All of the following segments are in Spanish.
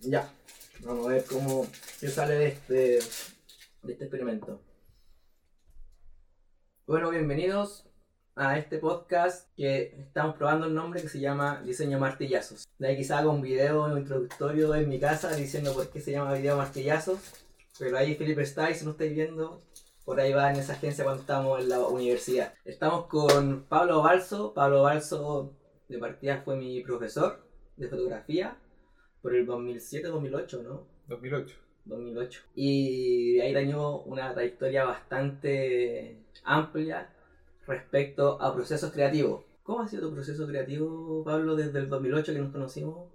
Ya, vamos a ver cómo qué sale de este, de este experimento. Bueno, bienvenidos a este podcast que estamos probando el nombre que se llama Diseño Martillazos. De ahí quizá haga un video introductorio en mi casa diciendo por qué se llama Video Martillazos. Pero ahí Felipe está y si no estáis viendo, por ahí va en esa agencia cuando estamos en la universidad. Estamos con Pablo Balso. Pablo Balso de partida fue mi profesor de fotografía por el 2007-2008, ¿no? 2008. 2008. Y ahí dañó una trayectoria bastante amplia respecto a procesos creativos. ¿Cómo ha sido tu proceso creativo, Pablo, desde el 2008 que nos conocimos?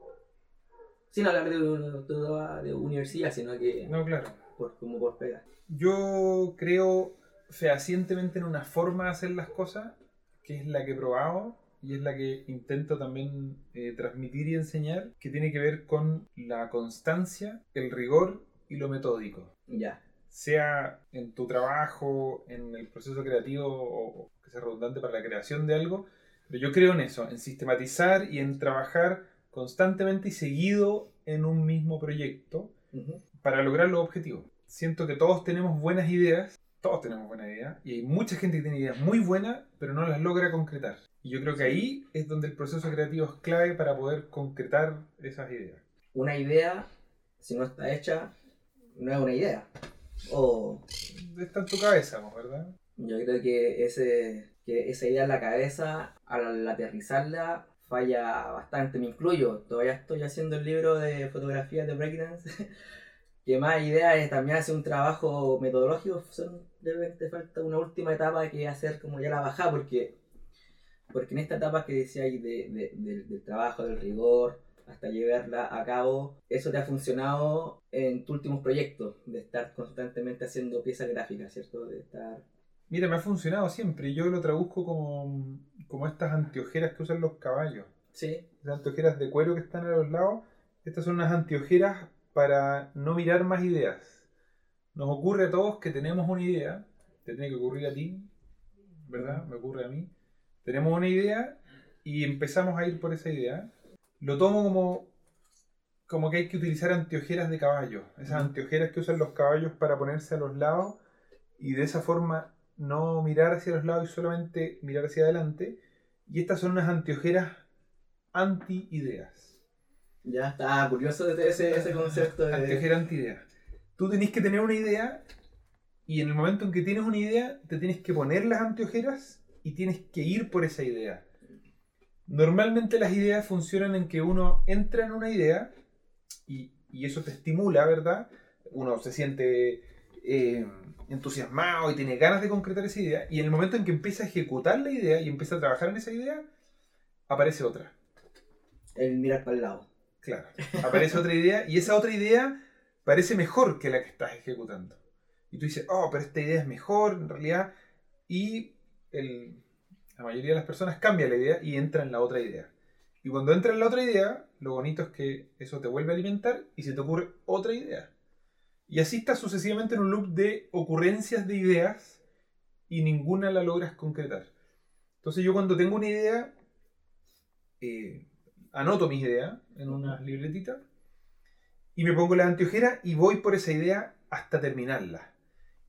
Sin hablar de, de, de universidad, sino que No, claro. por, como por pegar. Yo creo fehacientemente en una forma de hacer las cosas, que es la que he probado y es la que intento también eh, transmitir y enseñar, que tiene que ver con la constancia, el rigor y lo metódico. Ya. Sea en tu trabajo, en el proceso creativo o que sea redundante para la creación de algo, pero yo creo en eso, en sistematizar y en trabajar constantemente y seguido en un mismo proyecto para lograr los objetivos. Siento que todos tenemos buenas ideas, todos tenemos buenas ideas, y hay mucha gente que tiene ideas muy buenas, pero no las logra concretar. Y yo creo que ahí es donde el proceso creativo es clave para poder concretar esas ideas. Una idea, si no está hecha, no es una idea. O Está en tu cabeza. ¿verdad? yo creo que, ese, que esa idea en la cabeza, al aterrizarla, falla bastante. Me incluyo. Todavía estoy haciendo el libro de fotografías de breakdance. que más ideas es también hacer un trabajo metodológico. Son, de repente falta una última etapa que hacer como ya la bajada, porque, porque en esta etapa que decía ahí de, de- del- del trabajo, del rigor, hasta llevarla a cabo, eso te ha funcionado en tus últimos proyectos, de estar constantemente haciendo piezas gráficas, ¿cierto? De estar... Mira, me ha funcionado siempre. Yo lo traduzco como, como estas anteojeras que usan los caballos. Sí, Las anteojeras de cuero que están a los lados. Estas son unas anteojeras para no mirar más ideas. Nos ocurre a todos que tenemos una idea. Te tiene que ocurrir a ti, ¿verdad? Me ocurre a mí. Tenemos una idea y empezamos a ir por esa idea. Lo tomo como, como que hay que utilizar anteojeras de caballo. Esas anteojeras que usan los caballos para ponerse a los lados y de esa forma no mirar hacia los lados y solamente mirar hacia adelante. Y estas son unas anteojeras anti-ideas. ya está curioso de ese, ese concepto de... Anteojera anti-idea. Tú tenés que tener una idea y en el momento en que tienes una idea, te tienes que poner las anteojeras y tienes que ir por esa idea. Normalmente las ideas funcionan en que uno entra en una idea y, y eso te estimula, ¿verdad? Uno se siente eh, entusiasmado y tiene ganas de concretar esa idea y en el momento en que empieza a ejecutar la idea y empieza a trabajar en esa idea, aparece otra. El mirar para el lado. Claro. Aparece otra idea y esa otra idea parece mejor que la que estás ejecutando. Y tú dices, oh, pero esta idea es mejor en realidad. Y el- la mayoría de las personas cambia la idea y entra en la otra idea. Y cuando entra en la otra idea, lo bonito es que eso te vuelve a alimentar y se te ocurre otra idea. Y así estás sucesivamente en un loop de ocurrencias de ideas y ninguna la logras concretar. Entonces yo cuando tengo una idea, eh, anoto mis ideas en una libretita y me pongo la anteojera y voy por esa idea hasta terminarla.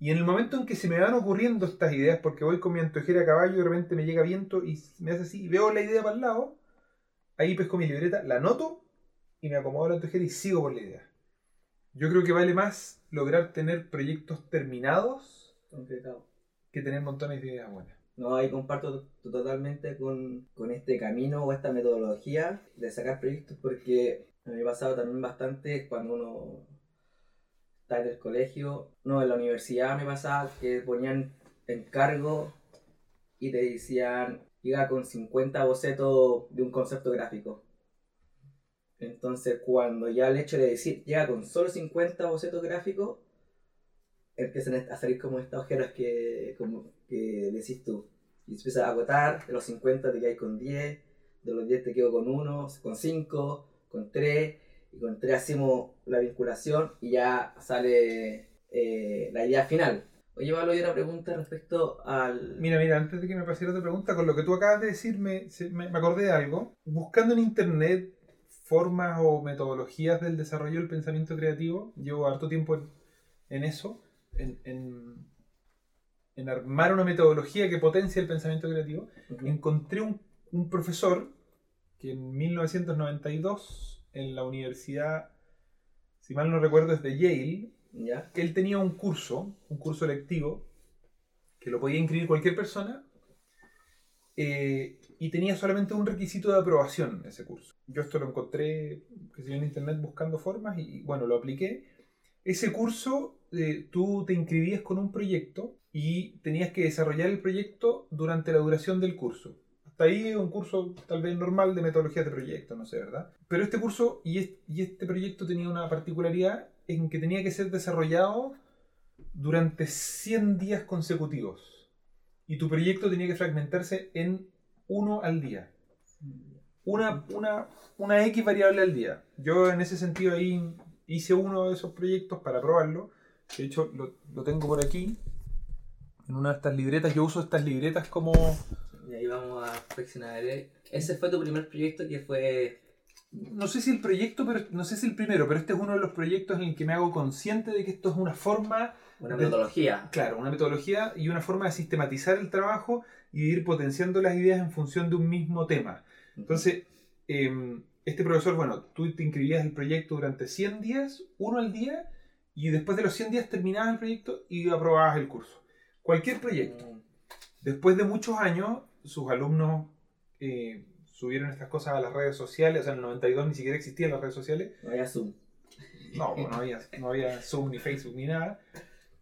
Y en el momento en que se me van ocurriendo estas ideas, porque voy con mi anteojera a caballo y de repente me llega viento y me hace así y veo la idea para el lado, ahí pesco mi libreta, la anoto y me acomodo la anteojera y sigo por la idea. Yo creo que vale más lograr tener proyectos terminados Concretado. que tener montones de ideas buenas. No, ahí comparto to- totalmente con, con este camino o esta metodología de sacar proyectos porque me ha pasado también bastante cuando uno está en el colegio, no, en la universidad me pasaba que ponían encargo y te decían, llega con 50 bocetos de un concepto gráfico. Entonces, cuando ya el hecho de decir, llega con solo 50 bocetos gráficos, empiezan a salir como estas ojeras que, como, que decís tú. Y empiezas a agotar, de los 50 te quedas con 10, de los 10 te quedo con 1, con 5, con 3, y con 3 hacemos la vinculación y ya sale eh, la idea final. Oye, Pablo, una pregunta respecto al... Mira, mira, antes de que me pase la otra pregunta, con lo que tú acabas de decir, me, acordé de algo. Buscando en internet formas o metodologías del desarrollo del pensamiento creativo. Llevo harto tiempo en, en eso, en, en, en, armar una metodología que potencia el pensamiento creativo. Encontré un, un profesor que en 1992 en la universidad, si mal no recuerdo, es de Yale, ¿Ya? que él tenía un curso, un curso lectivo, que lo podía inscribir cualquier persona, eh, y tenía solamente un requisito de aprobación ese curso. Yo esto lo encontré yo, en internet buscando formas y bueno, lo apliqué. Ese curso, eh, tú te inscribías con un proyecto y tenías que desarrollar el proyecto durante la duración del curso. Hasta ahí un curso tal vez normal de metodologías de proyecto, no sé, ¿verdad? Pero este curso y es- y este proyecto tenía una particularidad en que tenía que ser desarrollado durante 100 días consecutivos. Y tu proyecto tenía que fragmentarse en uno al día. Una, una, una X variable al día. Yo en ese sentido ahí hice uno de esos proyectos para probarlo. De hecho, lo, lo tengo por aquí. En una de estas libretas. Yo uso estas libretas como... Y ahí vamos a reflexionar. ¿eh? Ese fue tu primer proyecto que fue. No sé si el proyecto, pero no sé si el primero, pero este es uno de los proyectos en el que me hago consciente de que esto es una forma Una De- metodología. Claro, una metodología y una forma de sistematizar el trabajo y de ir potenciando las ideas en función de un mismo tema. Entonces, eh, este profesor, bueno, tú te inscribías el proyecto durante 100 días, uno al día, y después de los 100 días terminabas el proyecto y aprobabas el curso. Cualquier proyecto. Mm, Después de muchos años, sus alumnos eh, subieron estas cosas a las redes sociales, o sea, en el 92 ni siquiera existían las redes sociales, No había Zoom. no, pues no había, no había Zoom, ni Facebook, ni nada.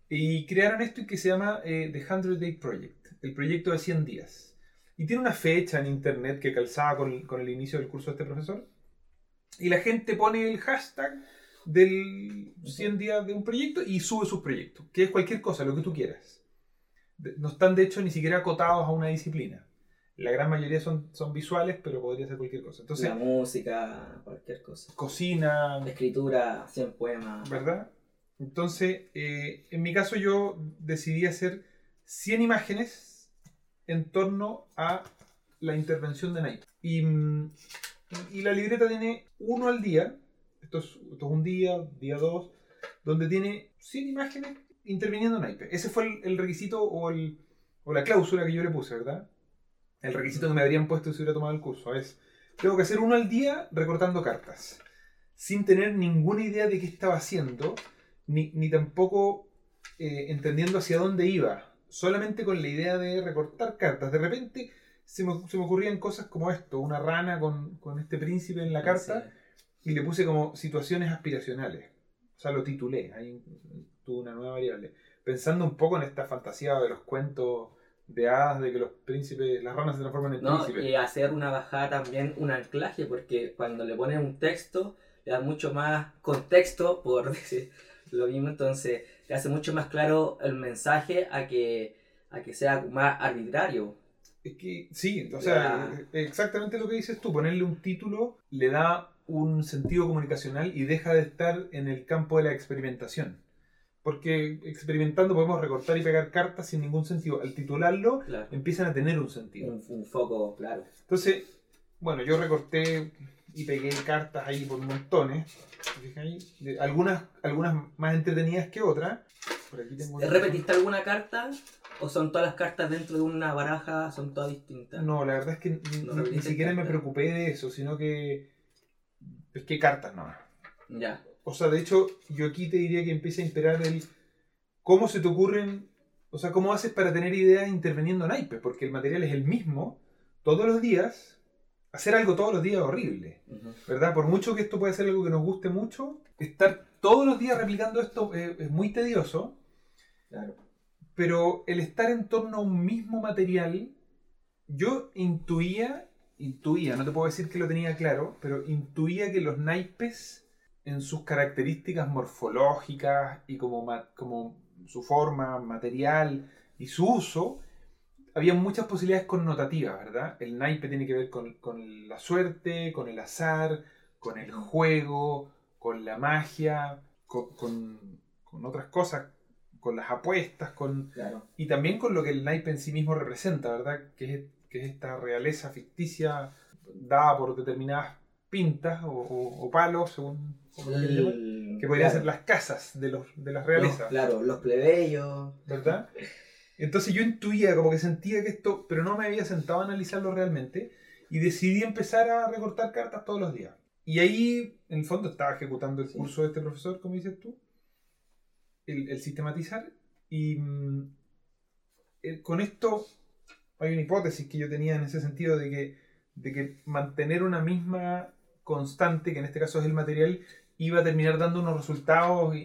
Y crearon esto que se llama eh, The 100 Day Project, el proyecto de 100 días. Y tiene una fecha en internet que calzaba con, con el inicio del curso de este profesor. Y la gente pone el hashtag del 100 días de un proyecto y sube sus proyectos, que es cualquier cosa, lo que tú quieras. No están de hecho ni siquiera acotados a una disciplina. La gran mayoría son, son visuales, pero podría ser cualquier cosa. Entonces, la música, cualquier cosa. cocina, Escritura, 100 poemas. ¿verdad? Entonces, eh, en mi caso yo decidí hacer 100 imágenes en torno a la intervención de Nike. Y, mm, y la libreta tiene uno al día, esto es, esto es un día, día dos, donde tiene 100 imágenes interviniendo naipe. Ese fue el, el requisito o, el- o la cláusula que yo le puse, ¿verdad? El requisito que me habrían puesto si hubiera tomado el curso es, tengo que hacer uno al día recortando cartas, sin tener ninguna idea de qué estaba haciendo, ni, ni tampoco eh, entendiendo hacia dónde iba, solamente con la idea de recortar cartas. De repente se me, se me ocurrían cosas como esto, una rana con, con este príncipe en la carta, y le puse como situaciones aspiracionales. O sea, lo titulé, ahí tuve una nueva variable. Pensando un poco en esta fantasía de los cuentos de hadas, de que los príncipes, las ranas se transforman en No, príncipes. y hacer una bajada también, un anclaje, porque cuando le pones un texto, le da mucho más contexto, por decir lo mismo, entonces le hace mucho más claro el mensaje a que, a que sea más arbitrario. Es que sí, o sea, exactamente lo que dices tú, ponerle un título le da un sentido comunicacional y deja de estar en el campo de la experimentación. Porque experimentando podemos recortar y pegar cartas sin ningún sentido. Al titularlo Claro. empiezan a tener un sentido. Un, un foco, claro. Entonces, bueno, yo recorté y pegué cartas ahí por montones. Algunas, algunas más entretenidas que otras. Por aquí tengo una- ¿Repetiste alguna carta? ¿O son todas las cartas dentro de una baraja? ¿Son todas distintas? No, la verdad es que ni, No ni- ni repetiste siquiera me preocupé de eso, sino que pesqué cartas nomás. Ya. O sea, de hecho, yo aquí te diría que empieza a imperar el cómo se te ocurren, o sea, cómo haces para tener ideas interviniendo en naipes, porque el material es el mismo todos los días. Hacer algo todos los días es horrible, Ujú. ¿verdad? Por mucho que esto pueda ser algo que nos guste mucho, estar todos los días replicando esto eh, es muy tedioso, Claro. pero el estar en torno a un mismo material, yo intuía, intuía, no te puedo decir que lo tenía claro, pero intuía que los naipes, en sus características morfológicas y como, como su forma material y su uso, había muchas posibilidades connotativas, ¿verdad? El naipe tiene que ver con, con la suerte, con el azar, con el juego, con la magia, con, con- con otras cosas, con las apuestas, con, Claro. y también con lo que el naipe en sí mismo representa, ¿verdad? Que es, que es esta realeza ficticia dada por determinadas pintas o, o- o palos, según como lo El- que podrían claro, ser las casas de, los, de las los- realezas, claro, los plebeyos. ¿verdad? Entonces yo intuía, como que sentía que esto, pero no me había sentado a analizarlo realmente y decidí empezar a recortar cartas todos los días. Y ahí, en el fondo, estaba ejecutando el Sí. curso de este profesor, como dices tú, el, el sistematizar. Y mm, eh, con esto hay una hipótesis que yo tenía en ese sentido de que, de que mantener una misma constante, que en este caso es el material, iba a terminar dando unos resultados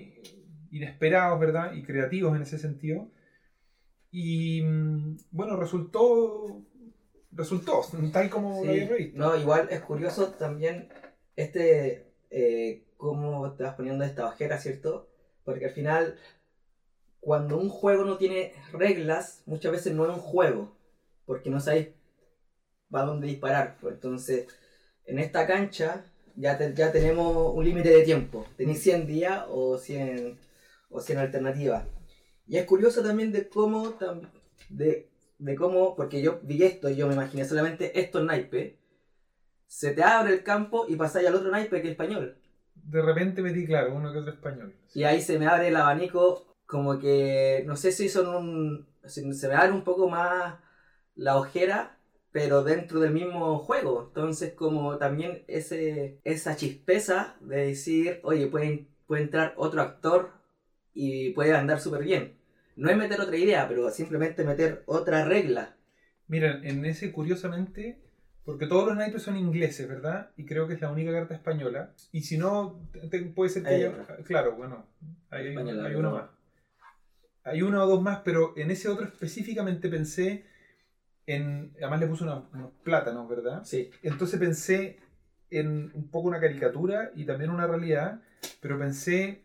inesperados, ¿verdad? Y creativos en ese sentido. Y mm, bueno, resultó, resultó, tal como Sí, lo había previsto. No, igual es curioso también este eh, cómo te vas poniendo esta ojera, ¿cierto? Porque al final, cuando un juego no tiene reglas, muchas veces no es un juego, porque no sabéis para dónde disparar. Pues entonces, en esta cancha ya, te- ya tenemos un límite de tiempo. Tenéis 100 días o 100, o 100 alternativas. Y es curioso también de cómo, de, de cómo, porque yo vi esto y yo me imaginé solamente estos naipes, se te abre el campo y pasáis al otro naipe que es español. De repente metí, claro, uno que otro español. Y ahí se me abre el abanico, como que, no sé si son un, si se me abre un poco más la ojera, pero dentro del mismo juego. Entonces, como también ese, esa chispeza de decir, oye, puede, puede entrar otro actor y puede andar súper bien. No es meter otra idea, pero simplemente meter otra regla. Mira, en ese curiosamente, porque todos los naipes son ingleses, ¿verdad? Y creo que es la única carta española. Y si no, te- puede ser que Hay haya... otra. Claro, bueno, hay, hay- Española, hay pero una no. más. Hay una o dos más, pero en ese otro específicamente pensé en... Además le puse una- unos plátanos, ¿verdad? Sí. Entonces pensé en un poco una caricatura y también una realidad, pero pensé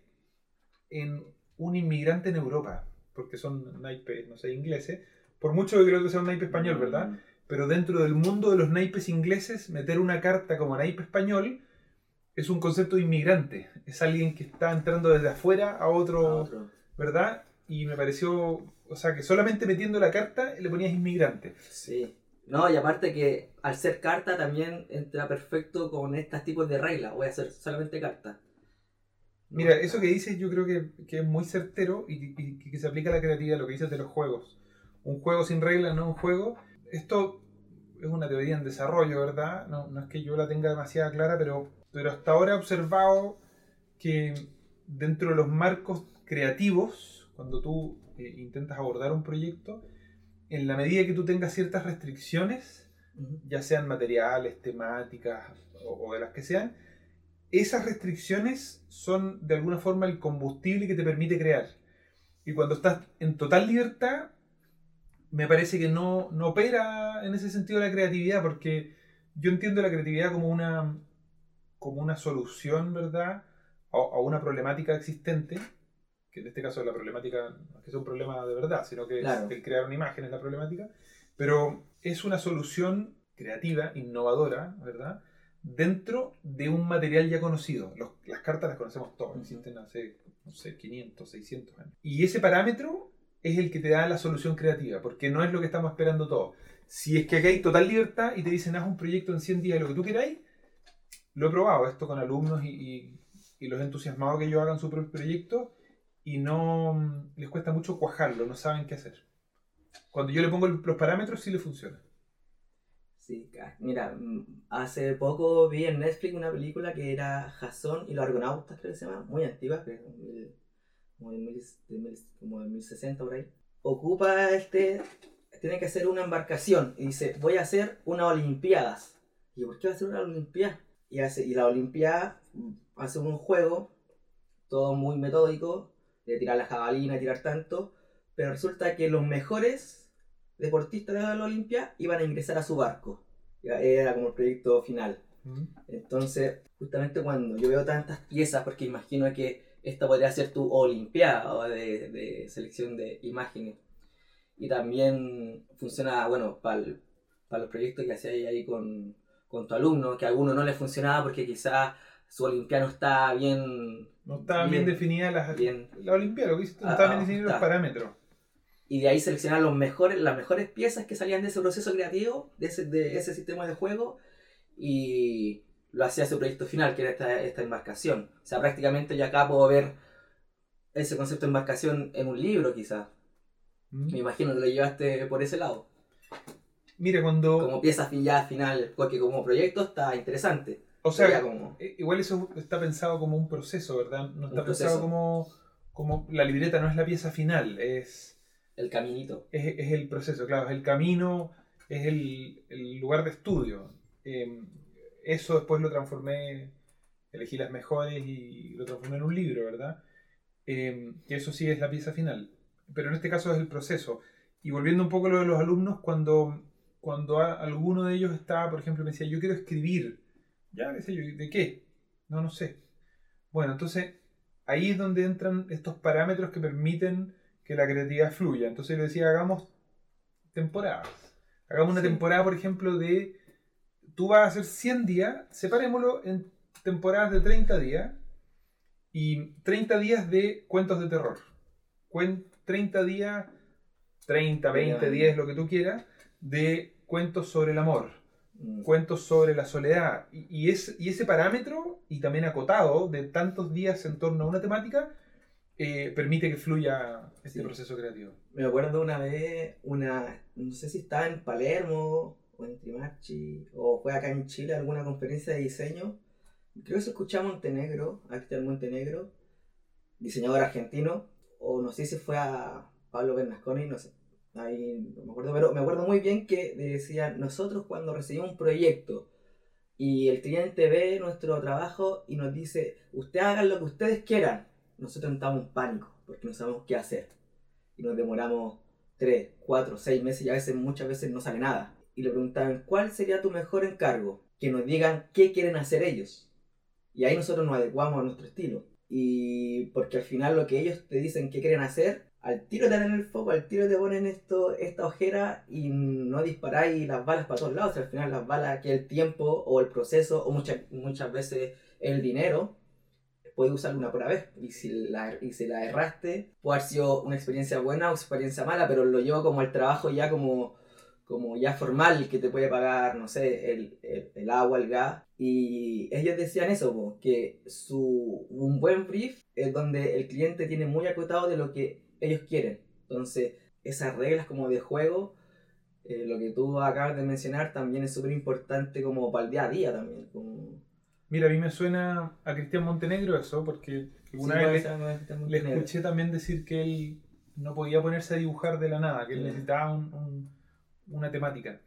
en un inmigrante en Europa, porque son naipes, no sé, ingleses, por mucho que el otro sea un naipe español, ¿verdad? Pero dentro del mundo de los naipes ingleses, meter una carta como naipe español es un concepto de inmigrante, es alguien que está entrando desde afuera a otro, A otro. ¿verdad? Y me pareció, o sea, que solamente metiendo la carta le ponías inmigrante. Sí. No, y aparte que al ser carta también entra perfecto con estos tipos de reglas. Voy a hacer solamente carta. Mira, eso que dices yo creo que, que es muy certero y que, y que se aplica a la creatividad, lo que dices de los juegos. Un juego sin reglas no es un juego. Esto es una teoría en desarrollo, ¿verdad? No, no es que yo la tenga demasiado clara, pero, pero hasta ahora he observado que dentro de los marcos creativos, cuando tú eh, intentas abordar un proyecto, en la medida que tú tengas ciertas restricciones, ya sean materiales, temáticas o, o de las que sean, esas restricciones son de alguna forma el combustible que te permite crear. Y cuando estás en total libertad, me parece que no, no opera en ese sentido la creatividad, porque yo entiendo la creatividad como una, como una solución, ¿verdad?, a, a una problemática existente, que en este caso la problemática no es que sea un problema de verdad, sino que Claro. es el crear una imagen es la problemática, pero es una solución creativa, innovadora, ¿verdad?, dentro de un material ya conocido. Los- las cartas las conocemos todas, Ujú. existen hace, no sé, 500, 600 años. Y ese parámetro es el que te da la solución creativa, porque no es lo que estamos esperando todos. Si es que aquí hay total libertad y te dicen, haz un proyecto en 100 días, lo que tú queráis, lo he probado esto con alumnos y, y- y los entusiasmados que ellos hagan su propio proyecto y no les cuesta mucho cuajarlo, no saben qué hacer. Cuando yo le pongo los parámetros, sí le funciona. Sí, mira, mm, hace poco vi en Netflix una película que era Jason y los Argonautas, creo que se llama, muy antigua, como de 1060 por ahí. Ocupa este, tiene que hacer una embarcación y dice, voy a hacer unas Olimpiadas. Y ¿por qué va a hacer una Olimpiada? Y, hace, y la Olimpiada mm, hace un juego, todo muy metódico, de tirar la jabalina, de tirar tanto, pero resulta que los mejores deportistas de la Olimpia iban a ingresar a su barco. Era como el proyecto final. ¿Mm? Entonces, justamente cuando yo veo tantas piezas, porque imagino que esta podría ser tu Olimpiada de, de selección de imágenes. Y también funciona, bueno, para los proyectos que hacías ahí con, con tu alumno, que a alguno no le funcionaba porque quizás su Olimpiada no está bien. No estaban bien, Bien. definidas las, Bien. la Olimpiada, lo que hiciste, no Ah, estaban bien ah, definidos los está. parámetros. Y de ahí seleccionar los mejores, las mejores piezas que salían de ese proceso creativo, de ese, de ese sistema de juego. Y, lo hacía su proyecto final, que era esta, esta embarcación. O sea, prácticamente yo acá puedo ver ese concepto de embarcación en un libro, quizás. ¿Mm? Me imagino que lo llevaste por ese lado. Mira, cuando... Como pieza ya final, porque como proyecto está interesante. O sea, como- igual eso está pensado como un proceso, ¿verdad? No está pensado como, como... La libreta no es la pieza final, es... el caminito. es, es el proceso, claro, es el camino, es el, el lugar de estudio. Eh, eso después lo transformé, elegí las mejores y lo transformé en un libro, ¿verdad? Eh, eso sí es la pieza final. Pero en este caso es el proceso. Y volviendo un poco a lo de los alumnos, cuando, cuando a- alguno de ellos estaba, por ejemplo, me decía, yo quiero escribir. Ya, yo, ¿de qué? No, no sé. Bueno, entonces ahí es donde entran estos parámetros que permiten que la creatividad fluya. Entonces yo decía, hagamos temporadas. Hagamos una temporada, por ejemplo, de... Tú vas a hacer 100 días, separémoslo en temporadas de 30 días y 30 días de cuentos de terror. Cuen- 30 días, 30, 20, Ya. 10, lo que tú quieras, de cuentos sobre el amor. Cuentos sobre la soledad. Y, y es, y ese parámetro, y también acotado, de tantos días en torno a una temática, eh, permite que fluya este Sí. proceso creativo. Me acuerdo una vez, una, no sé si estaba en Palermo o en Trimarchi, o fue acá en Chile alguna conferencia de diseño. Creo que se escuchaba Montenegro, a Cristian Montenegro, diseñador argentino, o no sé si fue a Pablo Bernasconi, no sé. Ahí me acuerdo, pero me acuerdo muy bien que decía, nosotros cuando recibimos un proyecto y el cliente ve nuestro trabajo y nos dice, ustedes hagan lo que ustedes quieran, nosotros entramos en pánico porque no sabemos qué hacer y nos demoramos 3, 4, 6 meses y a veces muchas veces no sale nada. Y le preguntaban, ¿cuál sería tu mejor encargo? Que nos digan qué quieren hacer ellos. Y ahí nosotros nos adecuamos a nuestro estilo. Y porque al final lo que ellos te dicen que quieren hacer, al tiro te dan el foco, al tiro te ponen esto, esta ojera y no disparáis las balas para todos lados. al final las balas, que el tiempo o el proceso o muchas, muchas veces el dinero, puedes usarlo una por vez. Y si, la, y si la erraste, puede haber sido una experiencia buena o experiencia mala, pero lo llevo como el trabajo ya como, como ya formal, que te puede pagar, no sé, el, el, el agua, el gas. Y ellos decían eso, po, que su, un buen brief es donde el cliente tiene muy acotado de lo que ellos quieren. Entonces, esas reglas como de juego, eh, lo que tú acabas de mencionar, también es súper importante como para el día a día también. Como... Mira, a mí me suena a Cristian Montenegro eso, porque alguna Sí, vez le, escuché también decir que él no podía ponerse a dibujar de la nada, que él necesitaba un- un- una temática.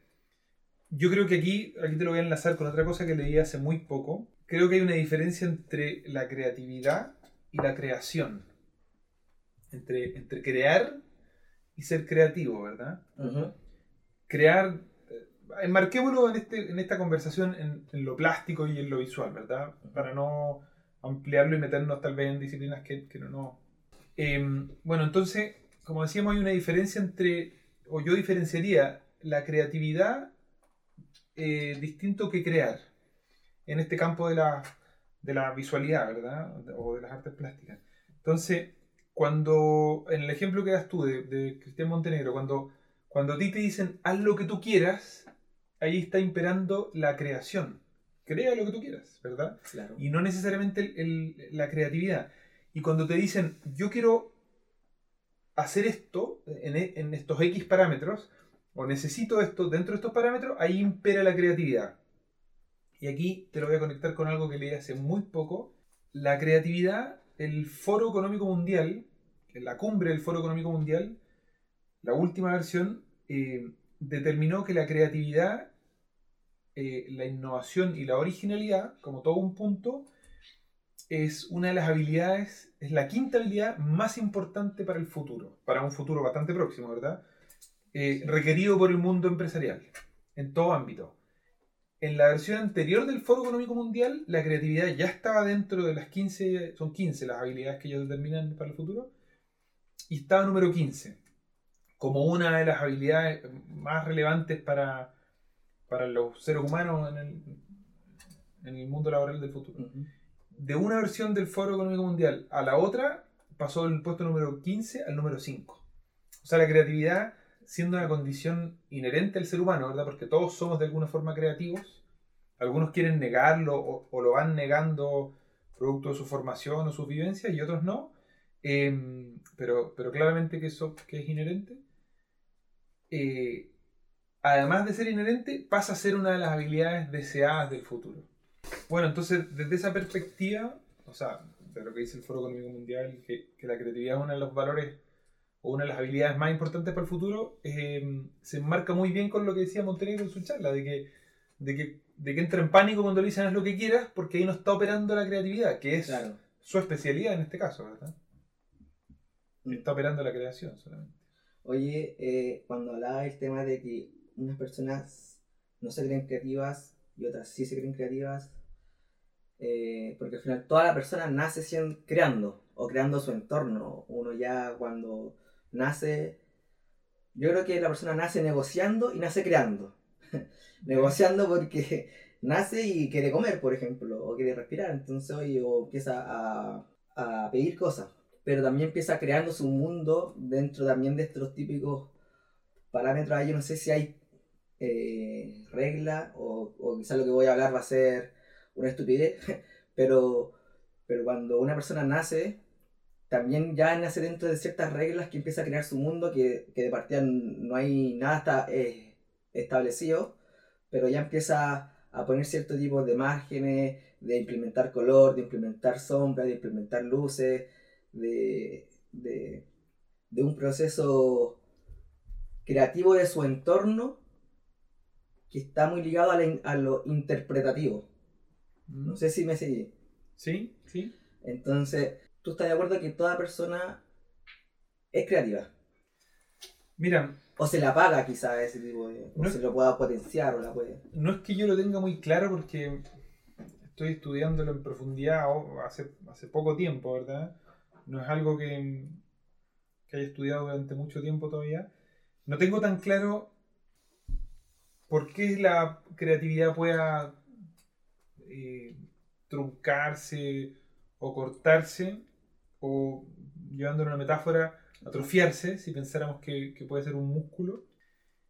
Yo creo que aquí, aquí te lo voy a enlazar con otra cosa que leí hace muy poco. Creo que hay una diferencia entre la creatividad y la creación. Entre, entre crear y ser creativo, ¿verdad? Crear, eh, enmarquémoslo en, este, en esta conversación en, en lo plástico y en lo visual, ¿verdad? Para no ampliarlo y meternos tal vez en disciplinas que, que no... no. Em, bueno, entonces, como decíamos, hay una diferencia entre, o yo diferenciaría la creatividad eh, distinto que crear, en este campo de la, de la visualidad, ¿verdad? O de las artes plásticas. Entonces, cuando, en el ejemplo que das tú de, de Cristian Montenegro, cuando cuando a ti te dicen haz lo que tú quieras, ahí está imperando la creación. Crea lo que tú quieras, ¿verdad? Claro. Y no necesariamente el- el- la creatividad. Y cuando te dicen yo quiero hacer esto en, en estos X parámetros, o necesito esto dentro de estos parámetros, ahí impera la creatividad. Y aquí te lo voy a conectar con algo que leí hace muy poco. La creatividad, el Foro Económico Mundial, la cumbre del Foro Económico Mundial, la última versión, eh, determinó que la creatividad, eh, la innovación y la originalidad, como todo un punto, es una de las habilidades, es la quinta habilidad más importante para el futuro, para un futuro bastante próximo, ¿verdad? Eh, requerido por el mundo empresarial, en todo ámbito. En la versión anterior del Foro Económico Mundial, la creatividad ya estaba dentro de las 15, son 15 las habilidades que ellos determinan para el futuro, y estaba número 15 como una de las habilidades más relevantes para, para los seres humanos en el, en el mundo laboral del futuro. Ujú. De una versión del Foro Económico Mundial a la otra, pasó del puesto número 15 al número 5. O sea, la creatividad siendo una condición inherente al ser humano, ¿verdad? Porque todos somos de alguna forma creativos, algunos quieren negarlo o, lo van negando producto de su formación o sus vivencias y otros no. Em, pero, pero claramente que eso que es inherente. Eh, además de ser inherente, pasa a ser una de las habilidades deseadas del futuro. Bueno, entonces, desde esa perspectiva, o sea, de lo que dice el Foro Económico Mundial, que, que la creatividad es uno de los valores o una de las habilidades más importantes para el futuro, em, se enmarca muy bien con lo que decía Montenegro en su charla, de que, de que, de que entra en pánico cuando le dicen haz lo que quieras, porque ahí no está operando la creatividad, que es Claro. su especialidad en este caso, ¿verdad? Mm. Está operando la creación solamente. Oye, eh, cuando hablaba del tema de que unas personas no se creen creativas y otras sí se creen creativas, eh, porque al final toda la persona nace siendo, creando o creando su entorno. Uno ya cuando nace, yo creo que la persona nace negociando y nace creando. negociando porque nace y quiere comer, por ejemplo, o quiere respirar, entonces o empieza a, a pedir cosas pero también empieza creando su mundo dentro también de estos típicos parámetros. Ahí yo no sé si hay eh, regla o, o quizás lo que voy a hablar va a ser una estupidez, pero, pero cuando una persona nace, también ya nace dentro de ciertas reglas que empieza a crear su mundo, que, que de partida no hay nada hasta, eh, establecido, pero ya empieza a poner cierto tipo de márgenes, de implementar color, de implementar sombras, de implementar luces, de, de, de un proceso creativo de su entorno que está muy ligado a, la a lo interpretativo. No sé si me sigue. Sí, sí. Entonces, ¿tú estás de acuerdo que toda persona es creativa? Mira, O se la paga quizás ese tipo de... O se lo pueda potenciar o la puede... no es que yo lo tenga muy claro porque estoy estudiándolo en profundidad hace, hace poco tiempo, ¿verdad? No es algo que, que haya estudiado durante mucho tiempo todavía. No tengo tan claro por qué la creatividad pueda eh, truncarse o cortarse o, llevando una metáfora, atrofiarse, si pensáramos que, que puede ser un músculo.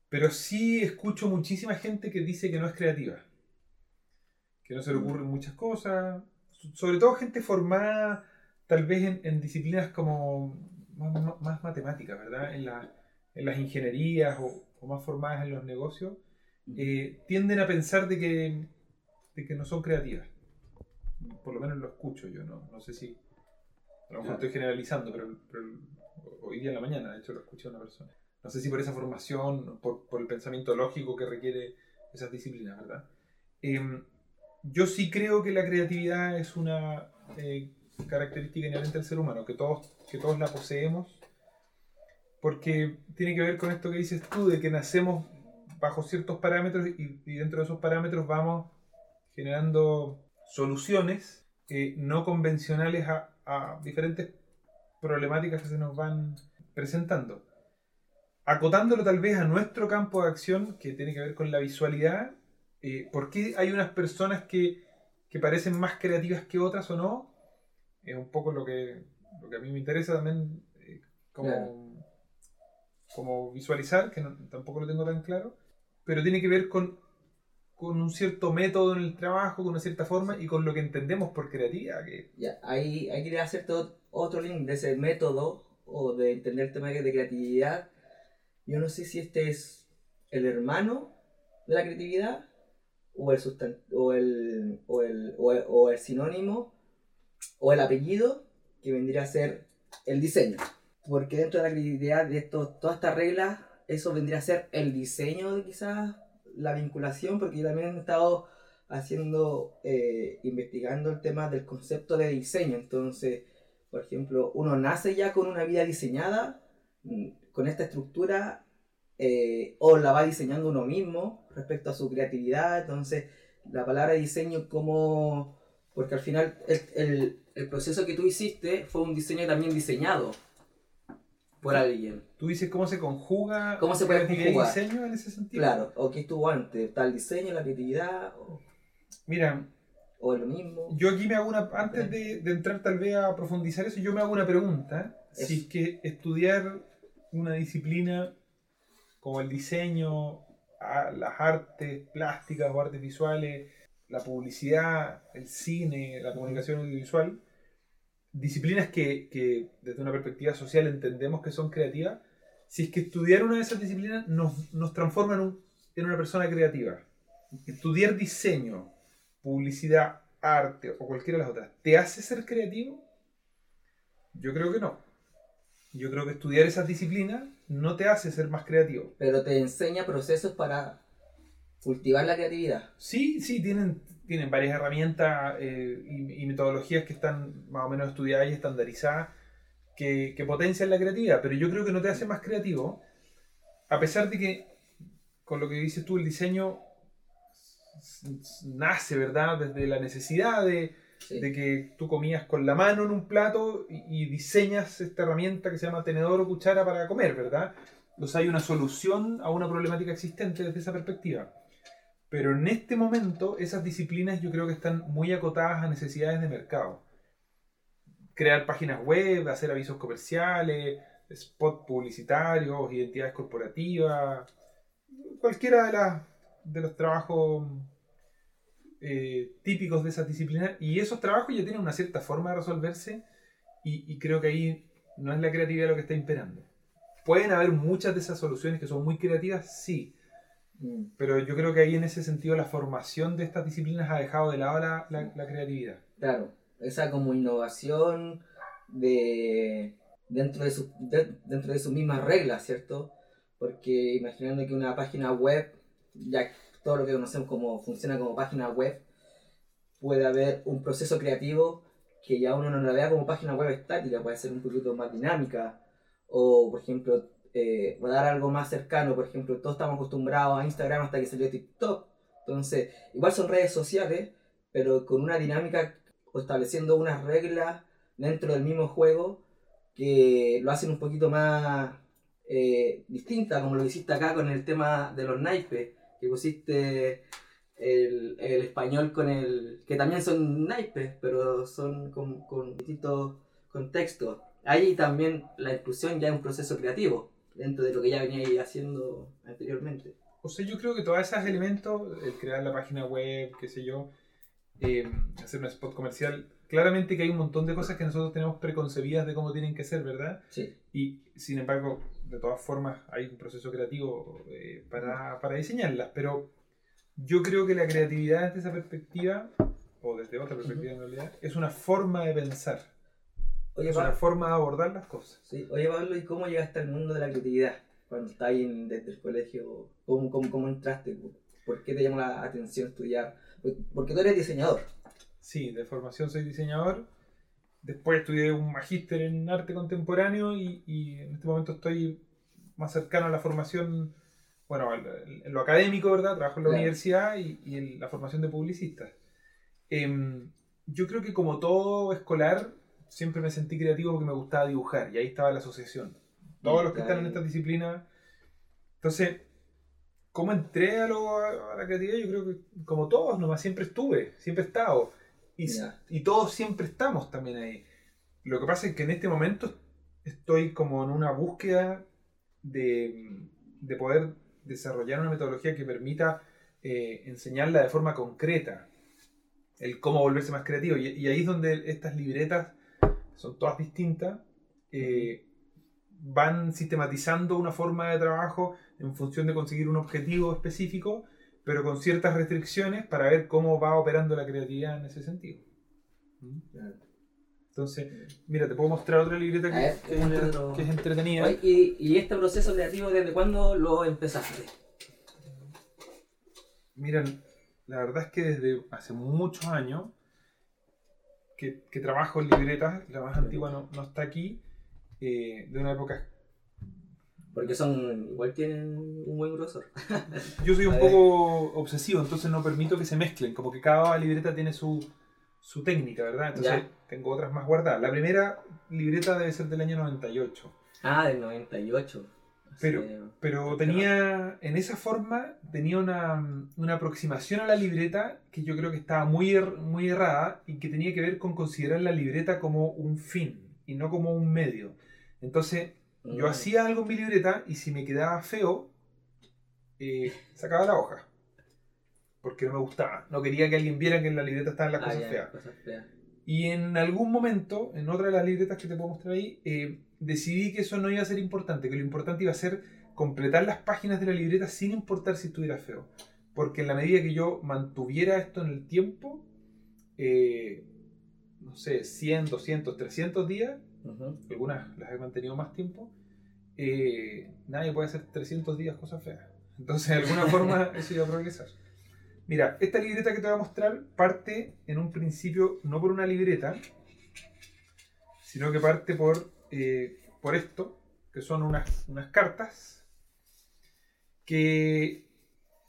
Pero sí escucho muchísima gente que dice que no es creativa. Que no se le ocurren muchas cosas. So- Sobre todo gente formada tal vez en, en disciplinas como más, más- más matemáticas, ¿verdad? En, la- en las ingenierías o, o más formadas en los negocios. eh, tienden a pensar de que, de que no son creativas. Por lo menos lo escucho yo, no, no sé si... A lo mejor estoy generalizando, pero, pero hoy día en la mañana, de hecho, lo escuché a una persona. No sé si por esa formación, por, por el pensamiento lógico que requiere esas disciplinas, ¿verdad? Em, yo sí creo que la creatividad es una eh, característica inherente al ser humano, que todos, que todos la poseemos, porque tiene que ver con esto que dices tú, de que nacemos bajo ciertos parámetros y, y dentro de esos parámetros vamos generando soluciones eh, no convencionales a, a diferentes problemáticas que se nos van presentando. Acotándolo tal vez a nuestro campo de acción, que tiene que ver con la visualidad, eh, ¿por qué hay unas personas que, que parecen más creativas que otras o no? Es un poco lo que, lo que a mí me interesa también eh, como, como visualizar, que no- tampoco lo tengo tan claro, pero tiene que ver con, con un cierto método en el trabajo, con una cierta forma y con lo que entendemos por creatividad. Que, Ya, ahí, ahí quería hacerte ot- otro link de ese método o de entender el tema de creatividad. Yo no sé si este es el hermano de la creatividad o el, o el, o el, o el, o el sinónimo o el apellido que vendría a ser el diseño. Porque dentro de la creatividad de esto, todas estas reglas, eso vendría a ser el diseño quizás la vinculación, porque yo también he estado haciendo, eh, investigando el tema del concepto de diseño. Entonces, por ejemplo, uno nace ya con una vida diseñada, mm, con esta estructura, eh, o la va diseñando uno mismo respecto a su creatividad. Entonces, la palabra diseño como... Porque al final el, el- el proceso que tú hiciste fue un diseño también diseñado por alguien. ¿Tú dices cómo se conjuga ¿Cómo se puede conjugar? y diseño en ese sentido? Claro, o qué estuvo antes, está el diseño, la creatividad, o, Mira, o es lo mismo. yo aquí me hago una. Antes de, de entrar tal vez a profundizar eso, yo me hago una pregunta. Eso. Si es que estudiar una disciplina como el diseño, las artes plásticas o artes visuales, la publicidad, el cine, la comunicación audiovisual, disciplinas que, desde una perspectiva social entendemos que son creativas, si es que estudiar una de esas disciplinas nos, nos transforma en, un- en una persona creativa. Estudiar diseño, publicidad, arte o cualquiera de las otras, ¿te hace ser creativo? Yo creo que no. Yo creo que estudiar esas disciplinas no te hace ser más creativo. Pero te enseña procesos para cultivar la creatividad. Sí, sí, tienen, tienen varias herramientas eh, y, y metodologías que están más o menos estudiadas y estandarizadas que, que potencian la creatividad, pero yo creo que no te hace más creativo, a pesar de que, con lo que dices tú, el diseño nace, ¿verdad? Desde la necesidad de, Sí. de que tú comías con la mano en un plato y, y diseñas esta herramienta que se llama tenedor o cuchara para comer, ¿verdad? Entonces hay una solución a una problemática existente desde esa perspectiva. Pero en este momento esas disciplinas yo creo que están muy acotadas a necesidades de mercado. Crear páginas web, hacer avisos comerciales, spots publicitarios, identidades corporativas, cualquiera de, las, de los trabajos eh, típicos de esas disciplinas. Y esos trabajos ya tienen una cierta forma de resolverse y, y creo que ahí no es la creatividad lo que está imperando. Pueden haber muchas de esas soluciones que son muy creativas, sí, pero yo creo que ahí en ese sentido la formación de estas disciplinas ha dejado de lado la, la- la creatividad. Claro, esa como innovación de dentro de, su, de- dentro de sus mismas reglas, ¿cierto? Porque imaginando que una página web, ya todo lo que conocemos como funciona como página web, puede haber un proceso creativo que ya uno no la vea como página web estática, puede ser un poquito más dinámica, o por ejemplo, eh, dar algo más cercano, por ejemplo, todos estamos acostumbrados a Instagram hasta que salió TikTok, entonces, igual son redes sociales, pero con una dinámica o estableciendo unas reglas dentro del mismo juego que lo hacen un poquito más eh, distinta, como lo hiciste acá con el tema de los naipes, que pusiste el, el español con el... que también son naipes, pero son con, con distintos contextos. Ahí también la inclusión ya es un proceso creativo, dentro de lo que ya venía haciendo anteriormente. O sea, yo creo que todos esos elementos, el crear la página web, qué sé yo, eh, hacer un spot comercial, claramente que hay un montón de cosas que nosotros tenemos preconcebidas de cómo tienen que ser, ¿verdad? Sí, Y sin embargo, de todas formas, hay un proceso creativo eh, para, para diseñarlas. Pero yo creo que la creatividad desde esa perspectiva, o desde otra perspectiva en realidad, es una forma de pensar. Oye, Es una Pa- forma de abordar las cosas. Sí. Oye, Pablo, ¿y cómo llegaste al mundo de la creatividad? Cuando estás ahí en- desde el colegio, ¿cómo, cómo, cómo entraste? ¿Por qué te llamó la atención estudiar? Por- Porque tú eres diseñador. Sí, de formación soy diseñador. Después estudié un magíster en arte contemporáneo y, y en este momento estoy más cercano a la formación, bueno, en lo académico, ¿verdad? Trabajo en la Claro. universidad y, y en la formación de publicistas. Em, yo creo que como todo escolar, siempre me sentí creativo porque me gustaba dibujar y ahí estaba la asociación. Todos los que están en esta disciplina. Entonces, ¿cómo entré a, lo- a la creatividad? Yo creo que como todos, nomás siempre estuve, siempre he estado. Y, y todos siempre estamos también ahí. Lo que pasa es que en este momento estoy como en una búsqueda de, de poder desarrollar una metodología que permita eh, enseñarla de forma concreta. El cómo volverse más creativo. Y, y ahí es donde estas libretas son todas distintas. eh, van sistematizando una forma de trabajo en función de conseguir un objetivo específico, pero con ciertas restricciones para ver cómo va operando la creatividad en ese sentido. Entonces, mira, te puedo mostrar otra libreta que, ver, que es, entre- otro- que es entretenida. Oye, ¿Y, y este proceso creativo desde cuándo lo empezaste? Miren, la verdad es que desde hace muchos años que, que trabajo en libretas, la más antigua no, no está aquí, eh, de una época... Porque son, igual tienen un buen grosor. Yo soy un poco obsesivo, entonces no permito que se mezclen, como que cada libreta tiene su, su técnica, ¿verdad? Entonces Ya. tengo otras más guardadas. La primera libreta debe ser del año 98. Ah, del 98. Pero- Hace- Pero tenía, en esa forma, tenía una, una aproximación a la libreta que yo creo que estaba muy, er- muy errada y que tenía que ver con considerar la libreta como un fin y no como un medio. Entonces, yo Mm. hacía algo en mi libreta y si me quedaba feo, eh, sacaba la hoja. porque no me gustaba. No quería que alguien viera que en la libreta estaban las Ah, cosas ya, feas. cosas feas. Y en algún momento, en otra de las libretas que te puedo mostrar ahí, eh, decidí que eso no iba a ser importante, que lo importante iba a ser completar las páginas de la libreta sin importar si estuviera feo. Porque en la medida que yo mantuviera esto en el tiempo, eh, no sé, 100, 200, 300 días, algunas las he mantenido más tiempo, eh, nadie puede hacer 300 días cosas feas. Entonces, de alguna forma, eso iba a progresar. Mira, esta libreta que te voy a mostrar parte en un principio no por una libreta, sino que parte por, eh, por esto, que son unas, unas cartas que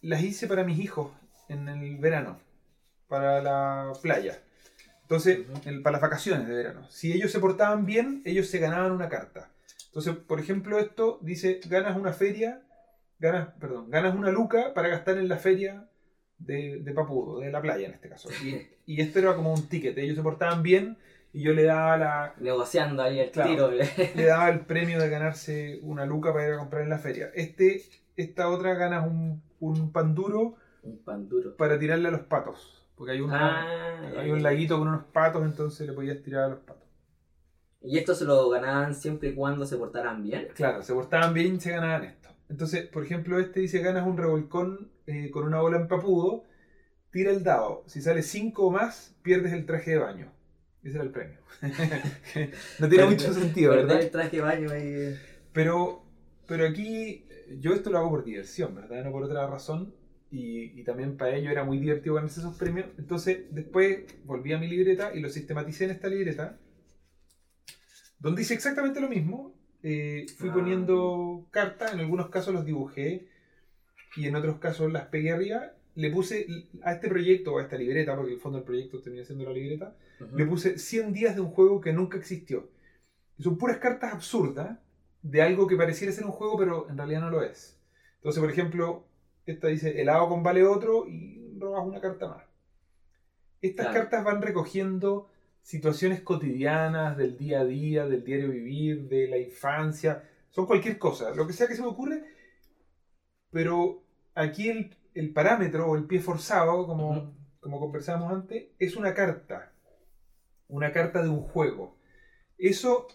las hice para mis hijos en el verano, para la playa. Entonces, el- para las vacaciones de verano. Si ellos se portaban bien, ellos se ganaban una carta. Entonces, por ejemplo, esto dice, ganas una feria, ganas, perdón, ganas una luca para gastar en la feria de, de Papudo, de la playa en este caso. Y, y esto era como un ticket, ellos se portaban bien y yo le daba, la, Negociando ahí el Claro. tiro. le daba el premio de ganarse una luca para ir a comprar en la feria. Este, esta otra ganas un, un pan duro un pan duro. para tirarle a los patos. Porque hay, una, Ah, hay un laguito con unos patos, entonces le podías tirar a los patos. Y esto se lo ganaban siempre y cuando se portaran bien. Claro, se portaban bien y se ganaban esto. Entonces, por ejemplo, este dice ganas un revolcón eh, con una bola en papudo, tira el dado. Si sale 5 o más, pierdes el traje de baño. Ese era el premio. no tiene mucho sentido, ¿verdad? el traje baño ahí. Pero, pero aquí eh, yo esto lo hago por diversión, ¿verdad? No por otra razón. Y, y también para ello era muy divertido ganarse esos premios. Entonces, después volví a mi libreta y lo sistematicé en esta libreta, donde hice exactamente lo mismo. Eh, fui Ah. poniendo cartas, en algunos casos los dibujé y en otros casos las pegué arriba. Le puse a este proyecto, o a esta libreta, porque en el fondo el proyecto termina siendo la libreta, le puse 100 días de un juego que nunca existió. Y son puras cartas absurdas de algo que pareciera ser un juego, pero en realidad no lo es. Entonces, por ejemplo, esta dice helado con vale otro y robas una carta más. Estas Claro. cartas van recogiendo situaciones cotidianas del día a día, del diario vivir, de la infancia. Son cualquier cosa, lo que sea que se me ocurre. Pero aquí el, el parámetro o el pie forzado, como, como conversábamos antes, es una carta. Una carta de un juego. Eso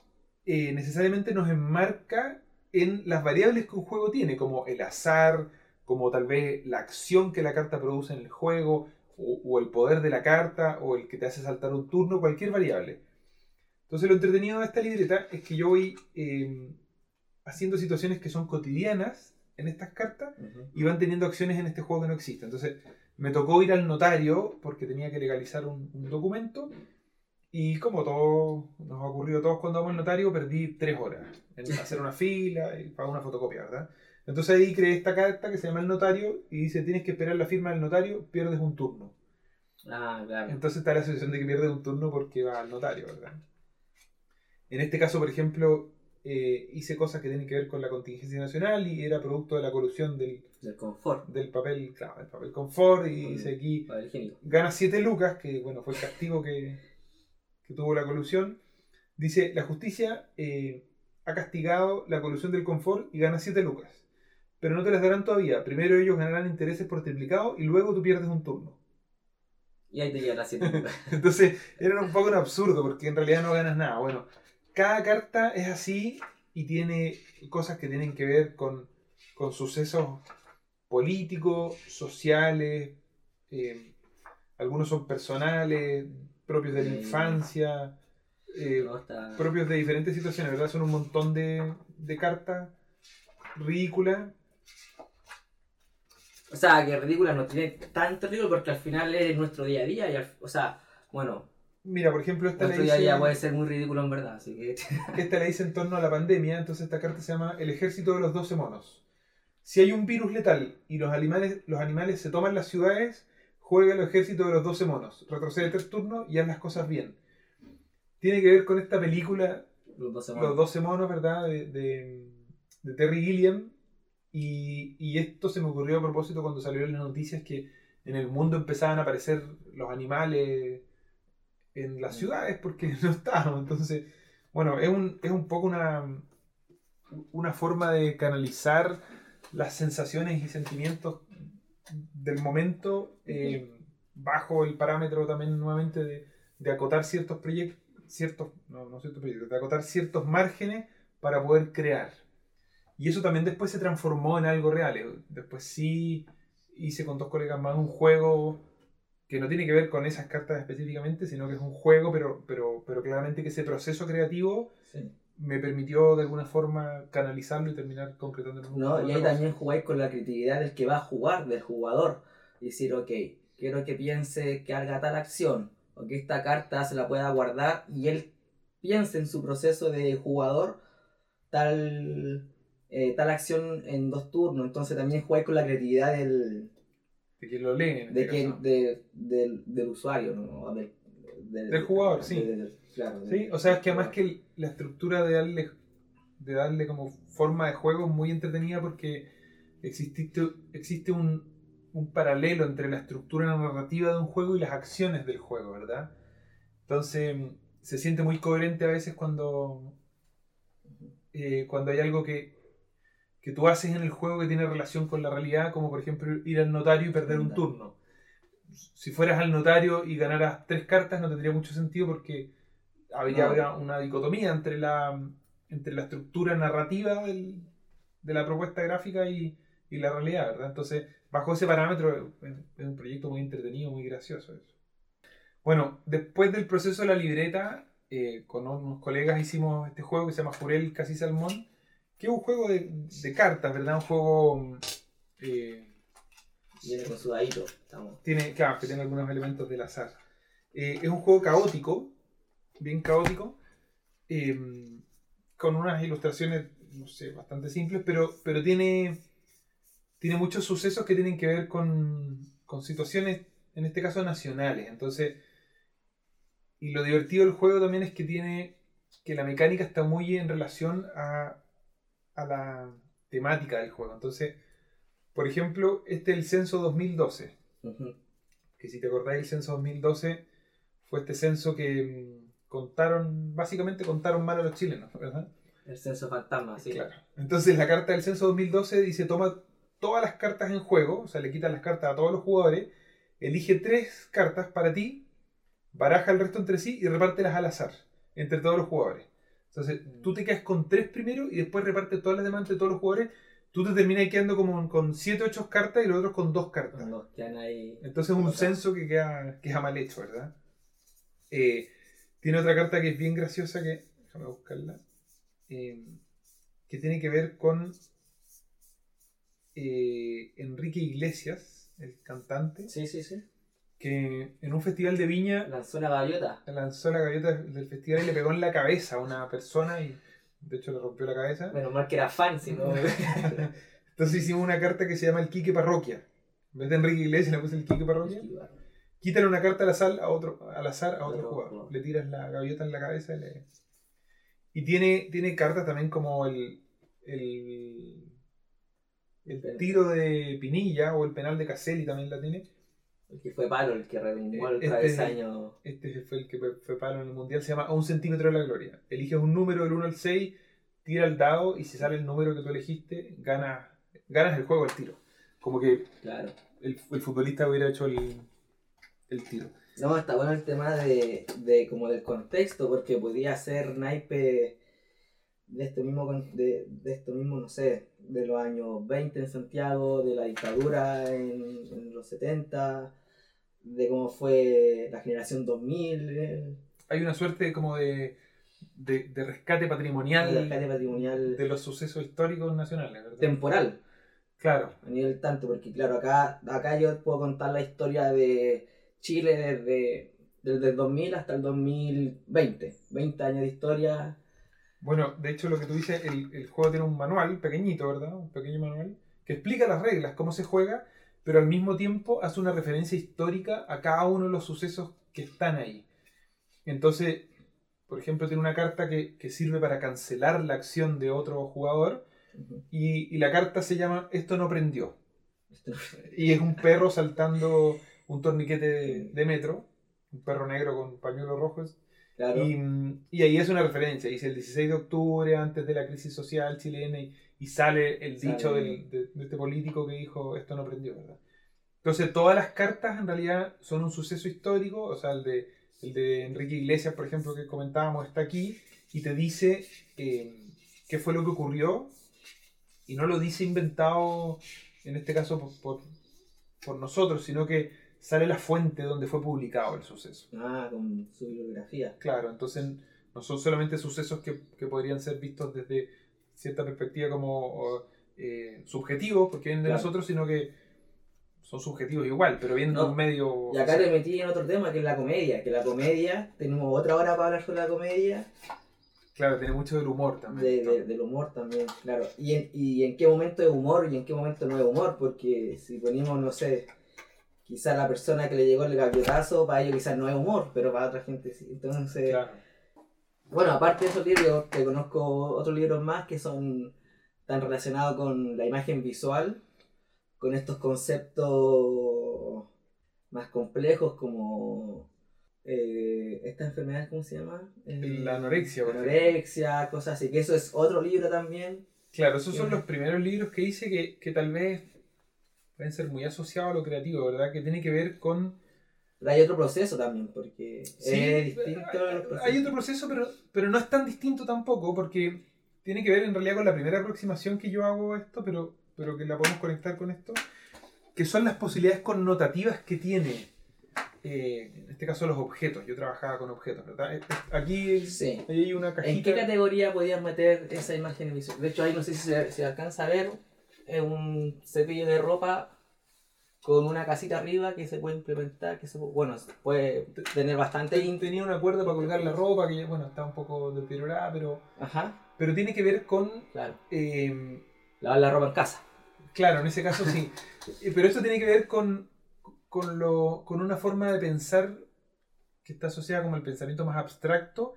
eh, necesariamente nos enmarca en las variables que un juego tiene, como el azar, como tal vez la acción que la carta produce en el juego, o, o el poder de la carta, o el que te hace saltar un turno, cualquier variable. Entonces lo entretenido de esta libreta es que yo voy eh, haciendo situaciones que son cotidianas en estas cartas Ujú. y van teniendo acciones en este juego que no existen. Entonces me tocó ir al notario porque tenía que legalizar un, un documento y como todo nos ha ocurrido a todos cuando vamos al notario, perdí tres horas en hacer una fila y pagar una fotocopia, ¿verdad? Entonces ahí creé esta carta que se llama el notario y dice tienes que esperar la firma del notario, pierdes un turno. Ah, claro. Entonces está la situación de que pierdes un turno porque va al notario, ¿verdad? En este caso, por ejemplo, eh, hice cosas que tienen que ver con la contingencia nacional y era producto de la colusión del, Del confort. del papel, claro, del papel confort y Mm. dice aquí Papel higiénico. gana 7 lucas, que bueno, fue el castigo que, que tuvo la colusión. Dice, la justicia eh, ha castigado la colusión del confort y gana 7 lucas. Pero no te las darán todavía. Primero ellos ganarán intereses por triplicado y luego tú pierdes un turno. Y ahí te llega la 7 Entonces era un poco un absurdo porque en realidad no ganas nada. Bueno, cada carta es así y tiene cosas que tienen que ver con, con sucesos políticos, sociales, eh, algunos son personales, propios de la Sí. infancia, eh, No, está- propios de diferentes situaciones, ¿verdad? Son un montón de, de cartas ridículas. O sea, que ridícula no tiene tanto ridículo porque al final es nuestro día a día. Y al- o sea, bueno, Mira, por ejemplo, esta le nuestro día dice... puede ser muy ridículo en verdad. Así que. Esta la hice en torno a la pandemia, entonces esta carta se llama El ejército de los 12 monos. Si hay un virus letal y los animales, los animales se toman las ciudades, juega el ejército de los 12 monos. Retrocede tres turnos y haz las cosas bien. Tiene que ver con esta película, Los 12 Los 12 monos, ¿verdad? De, de- de Terry Gilliam. Y, y esto se me ocurrió a propósito cuando salieron las noticias que en el mundo empezaban a aparecer los animales en las ciudades porque no estaban. Entonces, bueno, es un, es un poco una, una forma de canalizar las sensaciones y sentimientos del momento, eh, bajo el parámetro también nuevamente de, de acotar ciertos proyectos, ciertos, no, no ciertos proyectos, de acotar ciertos márgenes para poder crear. Y eso también después se transformó en algo real. Después sí hice con dos colegas más un juego que no tiene que ver con esas cartas específicamente, sino que es un juego, pero, pero, pero claramente que ese proceso creativo Sí. me permitió de alguna forma canalizarlo y terminar un ¿no? Y ahí cosa. también jugáis con la creatividad del que va a jugar, del jugador. Y decir, ok, quiero que piense que haga tal acción, o que esta carta se la pueda guardar, y él piense en su proceso de jugador tal, eh, tal acción en dos turnos. Entonces también jugáis con la creatividad del, De quien lo lee. en de este quien, caso. de- del, del usuario, ¿no? O Del, Del jugador, sí. del- claro, del- Sí, o sea, es que además que la estructura de darle, de darle como forma de juego es muy entretenida porque existe, existe un, un paralelo entre la estructura narrativa de un juego y las acciones del juego, ¿verdad? Entonces se siente muy coherente a veces cuando, eh, cuando hay algo que, que tú haces en el juego que tiene relación con la realidad, como por ejemplo ir al notario y perder un turno. Si fueras al notario y ganaras tres cartas no tendría mucho sentido porque habría No. una dicotomía entre la, entre la estructura narrativa del- de la propuesta gráfica y, y la realidad, ¿verdad? Entonces, bajo ese parámetro es, es un proyecto muy entretenido, muy gracioso eso. Bueno, después del proceso de la libreta, eh, con unos colegas hicimos este juego que se llama Jurel Casi Salmón, que es un juego de, de cartas, ¿verdad? Un juego... eh, Viene con su dadito. Estamos. tiene, claro, que tiene algunos elementos del azar. Eh, es un juego caótico, bien caótico, eh, con unas ilustraciones, no sé, bastante simples, pero, pero tiene, tiene muchos sucesos que tienen que ver con, con situaciones, en este caso nacionales. Entonces, y lo divertido del juego también es que tiene, que la mecánica está muy en relación a, a la temática del juego. Entonces, por ejemplo, este es el censo 2012 Ujú. que si te acordáis, el censo 2012 fue este censo que mm, contaron, básicamente contaron mal a los chilenos, ¿verdad? El censo fantasma, sí. Claro. Entonces la carta del censo 2012 dice, toma todas las cartas en juego, o sea, le quitas las cartas a todos los jugadores, elige tres cartas para ti, baraja el resto entre sí y repártelas al azar, entre todos los jugadores. Entonces, tú te quedas con tres primero y después repartes todas las demás entre todos los jugadores. Tú te terminas quedando como con 7 o 8 cartas y los otros con dos cartas. Ahí. Entonces es un censo que queda, queda mal hecho, ¿verdad? Eh, tiene otra carta que es bien graciosa que. Déjame buscarla. eh, que tiene que ver con eh, Enrique Iglesias, el cantante, Sí, sí, sí. Que en un festival de viña Lanzó la gaviota. lanzó la gaviota del festival y le pegó en la cabeza a una persona y de hecho le rompió la cabeza. Menos mal que era fan, si no. Entonces hicimos una carta que se llama el Quique Parroquia. En vez de Enrique Iglesias le puse el Quique Parroquia. Quítale una carta al azar a otro, al azar a otro jugador. Le tiras la gaviota en la cabeza y le... Y tiene, tiene cartas también como el, el, el tiro de Pinilla o el penal de Caselli también la tiene. El que fue palo, el que redundó el Este- travesaño. Este fue el que fue palo en el mundial. Se llama A un centímetro de la gloria. Eliges un número del 1 al 6, tira el dado y si sale el número que tú elegiste, ganas, ganas el juego al tiro. Como que Claro. el, el futbolista hubiera hecho el, el tiro. No, está bueno el tema de, de como del contexto, porque podía ser naipe de esto mismo, de, de esto mismo, no sé, de los años 20 en Santiago, de la dictadura en, en los 70, de cómo fue la generación 2000, el, Hay una suerte como de, de, de rescate patrimonial el rescate patrimonial de los sucesos históricos nacionales, ¿verdad? temporal. Claro, a nivel tanto, porque claro, acá, acá yo puedo contar la historia de Chile desde, desde el 2000 hasta el 2020, 20 años de historia. Bueno, de hecho lo que tú dices, el, el juego tiene un manual pequeñito, ¿verdad? Un pequeño manual que explica las reglas, cómo se juega, pero al mismo tiempo hace una referencia histórica a cada uno de los sucesos que están ahí. Entonces, por ejemplo, tiene una carta que, que sirve para cancelar la acción de otro jugador y, y la carta se llama Esto no prendió. Esto- Y es un perro saltando un torniquete de, de metro, un perro negro con pañuelos rojos. Claro, Y, mm, y ahí es una referencia, dice el 16 de octubre, antes de la crisis social chilena, y, y sale el Sale. dicho del- de, de este político que dijo esto no prendió, ¿verdad? Entonces, todas las cartas en realidad son un suceso histórico, o sea, el de, el de Enrique Iglesias, por ejemplo, que comentábamos, está aquí y te dice eh, qué fue lo que ocurrió y no lo dice inventado, en este caso, por, por, por nosotros, sino que sale la fuente donde fue publicado el suceso. Ah, con su bibliografía. Claro, entonces no son solamente sucesos que, que podrían ser vistos desde cierta perspectiva como eh, subjetivos, porque vienen de Claro. nosotros, sino que son subjetivos igual, pero vienen de No, un medio... Y acá te metí en otro tema que es la comedia, que la comedia, tenemos otra hora para hablar sobre la comedia, Claro, tiene mucho del humor también. de, de- del humor también, claro. Y en, y en qué momento es humor y en qué momento no es humor, porque si ponemos, no sé, quizás la persona que le llegó el gaviota,zo para ellos quizás no es humor, pero para otra gente sí. Entonces, Claro. bueno, aparte de esos libros, te conozco otros libros más que son tan relacionados con la imagen visual, con estos conceptos más complejos como eh, esta enfermedad, ¿cómo se llama? Eh, La anorexia, anorexia, cosas así, que eso es otro libro también. Claro, esos son Bien. los primeros libros que hice que, que tal vez pueden ser muy asociados a lo creativo, ¿verdad? Que tiene que ver con... Pero hay otro proceso también, porque Sí, es distinto hay, hay otro proceso, pero, pero no es tan distinto tampoco, porque tiene que ver en realidad con la primera aproximación que yo hago a esto, pero, pero que la podemos conectar con esto, que son las posibilidades connotativas que tiene, eh, en este caso, los objetos. Yo trabajaba con objetos, ¿verdad? Eh, eh, Aquí Sí. hay una ¿En cajita. qué categoría podías meter esa imagen visual? De hecho, ahí no sé si se, se alcanza a ver es un cepillo de ropa con una casita arriba que se puede implementar, que se pu- bueno, puede tener bastante... Tenía una cuerda para colgar la ropa, que bueno, está un poco deteriorada, pero, Ajá, pero tiene que ver con... claro. eh, Lavar la ropa en casa. Claro, en ese caso sí. Eh, Pero esto tiene que ver con, con, lo, con una forma de pensar que está asociada como el pensamiento más abstracto,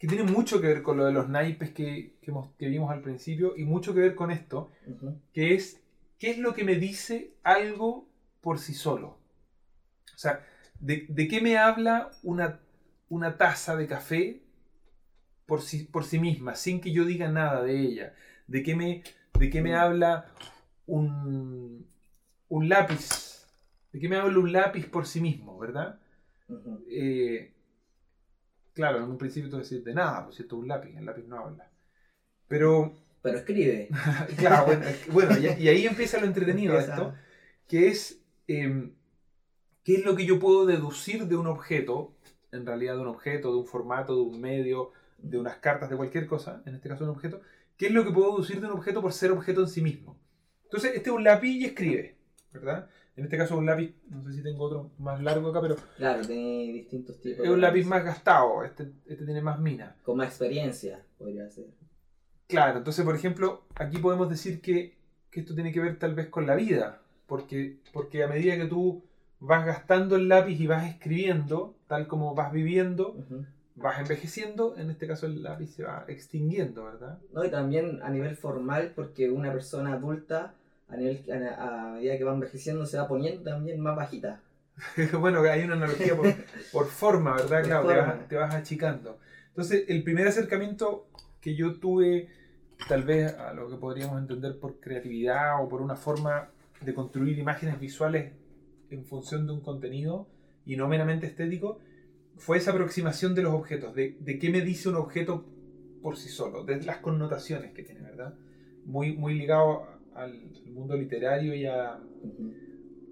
que tiene mucho que ver con lo de los naipes que, que, hemos- que vimos al principio y mucho que ver con esto, que es qué es lo que me dice algo por sí solo. O sea, ¿de, de qué me habla una, una taza de café por sí, por sí misma, sin que yo diga nada de ella? ¿De qué me, de qué me habla un, un lápiz? ¿De qué me habla un lápiz por sí mismo, verdad? Eh, claro, en un principio tú decís de nada, pues si esto es un lápiz, el lápiz no habla. Pero Pero escribe. Claro, bueno, bueno, y, y ahí empieza lo entretenido de esto, que es eh, qué es lo que yo puedo deducir de un objeto, en realidad de un objeto, de un formato, de un medio, de unas cartas, de cualquier cosa, en este caso un objeto, qué es lo que puedo deducir de un objeto por ser objeto en sí mismo. Entonces, este es un lápiz y escribe, ¿verdad? En este caso un lápiz, no sé si tengo otro más largo acá, pero Claro, tiene distintos tipos. es un lápiz más gastado, este, este tiene más mina. Con más experiencia, podría ser. Claro, entonces, por ejemplo, aquí podemos decir que, que esto tiene que ver tal vez con la vida, porque, porque a medida que tú vas gastando el lápiz y vas escribiendo, tal como vas viviendo, vas envejeciendo, en este caso el lápiz se va extinguiendo, ¿verdad? No, y también a nivel formal, porque una persona adulta, a, nivel, a, a medida que va envejeciendo, se va poniendo también más bajita. bueno, hay una analogía por, por forma, ¿verdad? Por Claro, te vas, te vas achicando. Entonces, el primer acercamiento que yo tuve, tal vez a lo que podríamos entender por creatividad o por una forma de construir imágenes visuales en función de un contenido y no meramente estético, fue esa aproximación de los objetos, de, de qué me dice un objeto por sí solo, de las connotaciones que tiene, ¿verdad? Muy, muy ligado al mundo literario y a,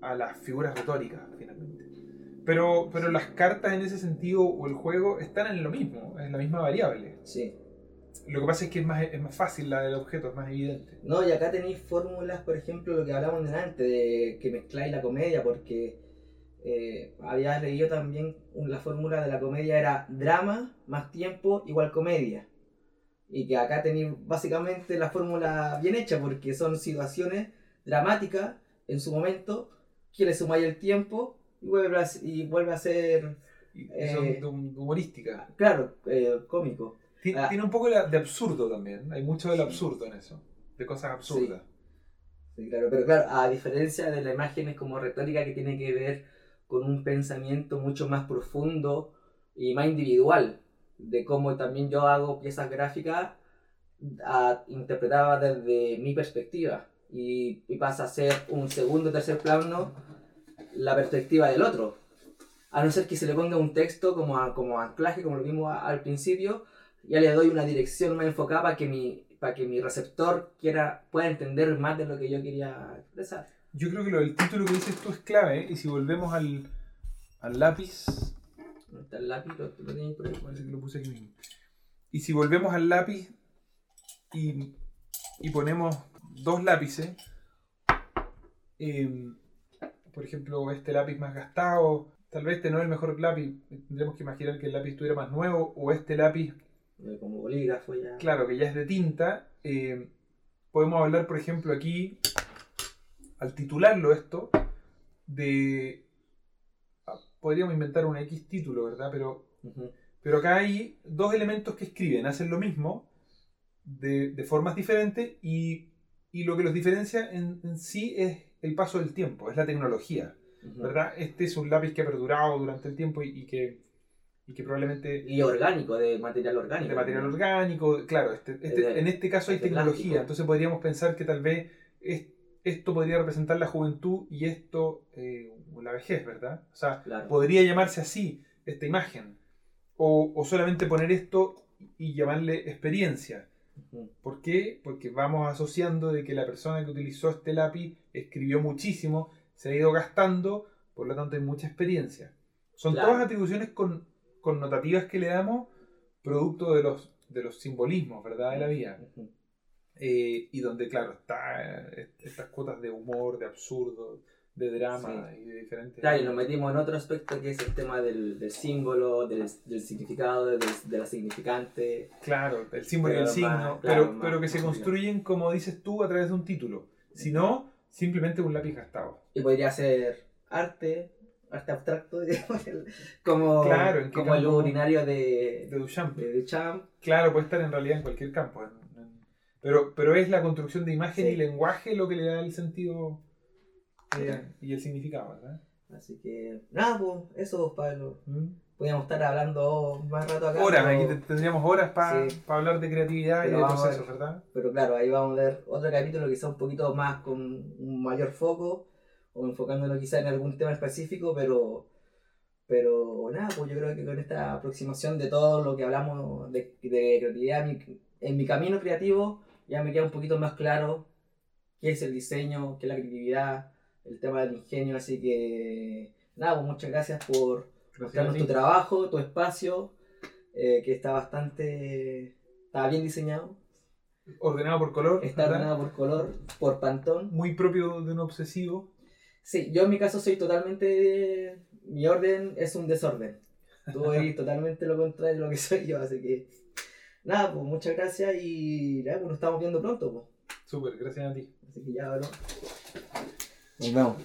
a las figuras retóricas, finalmente. Pero, pero las cartas en ese sentido o el juego están en lo mismo, en la misma variable. Sí. Lo que pasa es que es más, es más fácil la del objeto, es más evidente. No, y acá tenéis fórmulas, por ejemplo, lo que hablamos delante, de que mezcláis la comedia, porque eh, había leído también la fórmula de la comedia era drama más tiempo igual comedia. Y que acá tenéis básicamente la fórmula bien hecha, porque son situaciones dramáticas en su momento, que le sumáis el tiempo y vuelve a, y vuelve a ser, Eh, son humorística. claro, eh, cómico. Ah. Tiene un poco de, absurdo también, hay mucho del absurdo en eso, de cosas absurdas. Sí, claro, pero claro, a diferencia de la imagen es como retórica que tiene que ver con un pensamiento mucho más profundo y más individual, de cómo también yo hago piezas gráficas interpretadas desde mi perspectiva y, y pasa a ser un segundo tercer plano la perspectiva del otro. A no ser que se le ponga un texto como, a- como anclaje, como lo vimos al principio, ya le doy una dirección más enfocada para que mi, para que mi receptor quiera, pueda entender más de lo que yo quería expresar. Yo creo que lo del título que dices tú es clave, ¿eh? y si volvemos al, al lápiz, ¿Dónde está el lápiz? Lo, lo tenéis por ahí. parece que lo puse aquí mismo. Y si volvemos al lápiz y, y ponemos dos lápices, eh, por ejemplo, este lápiz más gastado, tal vez este no es el mejor lápiz, tendremos que imaginar que el lápiz estuviera más nuevo, o este lápiz Como bolígrafo ya. claro, que ya es de tinta, eh, podemos hablar, por ejemplo, aquí, al titularlo esto, de... Podríamos inventar un X título, ¿verdad? Pero, Ujú. pero acá hay dos elementos que escriben, hacen lo mismo, de, de formas diferentes, y, y lo que los diferencia en, en sí es el paso del tiempo, es la tecnología, Ujú. ¿verdad? Este es un lápiz que ha perdurado durante el tiempo y, y que, y que probablemente Y orgánico, de material orgánico. de material orgánico, claro, este, este- De- en este caso hay de tecnología, plástico. entonces podríamos pensar que tal vez esto podría representar la juventud y esto eh, la vejez, ¿verdad? O sea, Claro. podría llamarse así esta imagen, o, o solamente poner esto y llamarle experiencia. ¿Por qué? Porque vamos asociando de que la persona que utilizó este lápiz escribió muchísimo, se ha ido gastando, por lo tanto hay mucha experiencia. Son Claro. todas atribuciones con, connotativas que le damos producto de los, de los simbolismos, ¿verdad? De la vida. Eh, y donde, claro, está eh, estas cuotas de humor, de absurdo, de drama y de diferentes... Claro, y nos metimos en otro aspecto que es el tema del, del símbolo, del, del significado, del- de la significante. Claro, el símbolo y el signo, más, claro, pero, más pero que se construyen, como dices tú, a través de un título. Si no, simplemente un lápiz gastado. Y podría ser arte, arte abstracto, como, Claro, ¿en qué como el urinario de, De Duchamp. de Duchamp. Claro, puede estar en realidad en cualquier campo. en- pero, pero es la construcción de imagen Sí. y lenguaje lo que le da el sentido eh, y el significado, ¿verdad? Así que, nada, pues, eso, Pablo. ¿Mm? Podríamos estar hablando más rato acá. Horas, pero- aquí te- tendríamos horas para Sí. hablar de creatividad y de procesos, ver. ¿verdad? Pero claro, ahí vamos a ver otro capítulo quizá un poquito más con un mayor foco o enfocándonos quizá en algún tema específico, pero pero nada, pues yo creo que con esta aproximación de todo lo que hablamos de, de creatividad mi- en mi camino creativo ya me queda un poquito más claro qué es el diseño, qué es la creatividad, el tema del ingenio, así que nada, pues muchas gracias por mostrarnos tu trabajo, tu espacio, eh, que está bastante, está bien diseñado. Ordenado por color, Está ¿verdad? ordenado por color, por pantón. muy propio de un obsesivo. Sí, yo en mi caso soy totalmente. Mi orden es un desorden. Tú eres totalmente lo contrario de lo que soy yo, así que. Nada, pues muchas gracias y nada, pues nos estamos viendo pronto, pues. Súper, gracias a ti. Así que ya, bro. Nos vemos.